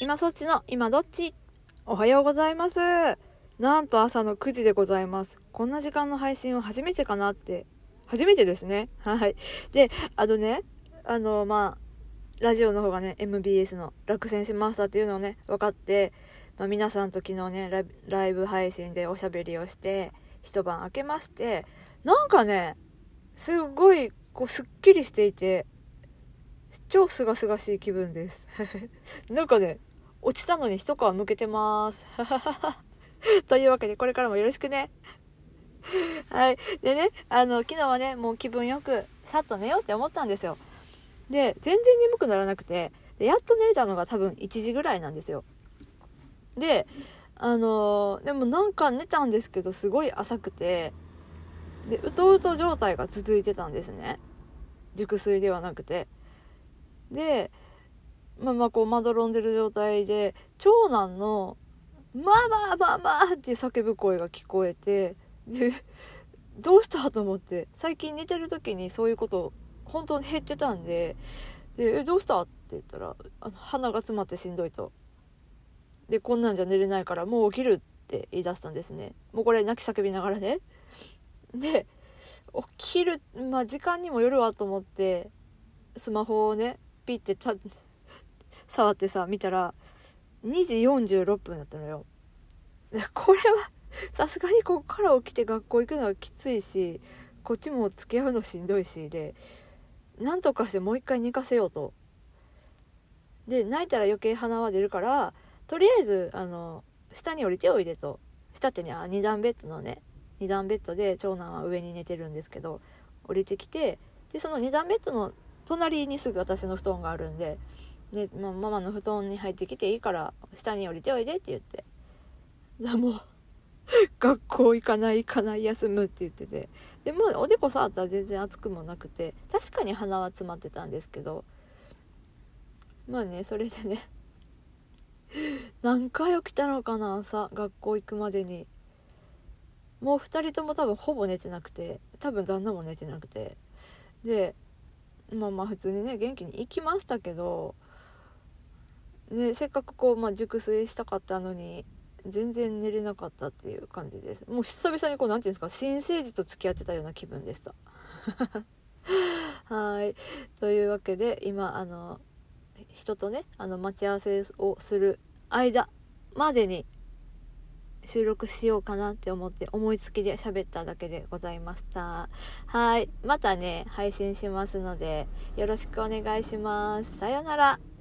今そっちの今どっち？おはようございます。なんと朝の9時でございます。こんな時間の配信は初めてかなって。初めてですね。はい。で、あのね、あの、まあ、ラジオの方がね、MBS の落選しましたっていうのをね、分かって、まあ、皆さんと昨日ねライブ、配信でおしゃべりをして、一晩明けまして、なんかね、すごい、こう、すっきりしていて、超すがすがしい気分です。なんかね、落ちたのに一皮むけてます。というわけで、これからもよろしくね。はい。でね、あの、昨日はね、もう気分よく、さっと寝ようって思ったんですよ。で、全然眠くならなくて、でやっと寝れたのが多分1時ぐらいなんですよ。で、あのでもなんか寝たんですけど、すごい浅くて、で、うとうと状態が続いてたんですね。熟睡ではなくて。で、まあまあこうまどろんでる状態で、長男の、ママママって叫ぶ声が聞こえて、で、どうしたと思って、最近寝てる時にそういうこと、本当に減ってたんで、で、え、どうしたって言ったら、あの鼻が詰まってしんどいと。で、こんなんじゃ寝れないからもう起きるって言い出したんですね。もうこれ泣き叫びながらね。で、起きる、まあ時間にもよるわと思って、スマホをね、ピッてた触ってさ、見たら、2時46分だったのよ。これは、さすがにこっから起きて学校行くのがきついし、こっちも付き合うのしんどいしで、なんとかしてもう一回寝かせようと。で、泣いたら余計鼻は出るから、とりあえず、あの、下に降りておいでと。下ってね、あ二段ベッドのね、二段ベッドで長男は上に寝てるんですけど、降りてきて、で、その二段ベッドの隣にすぐ私の布団があるんで、で、まあ、ママの布団に入ってきていいから、下に降りておいでって言って。だもう、学校行かない行かない休むって言ってて。でもおでこ触ったら全然熱くもなくて、確かに鼻は詰まってたんですけど、まあね、それでね、何回起きたのかな、朝、学校行くまでに。もう2人とも多分ほぼ寝てなくて、多分旦那も寝てなくて。で、まあまあ普通にね、元気に行きましたけど、ね、せっかくこう、まあ、熟睡したかったのに、全然寝れなかったっていう感じです。もう久々にこう、なんていうんですか、新生児と付き合ってたような気分でした。はい。というわけで、今、あの、人とね、あの、待ち合わせをする間までに収録しようかなって思って思いつきで喋っただけでございました。はい。またね、配信しますので、よろしくお願いします。さようなら。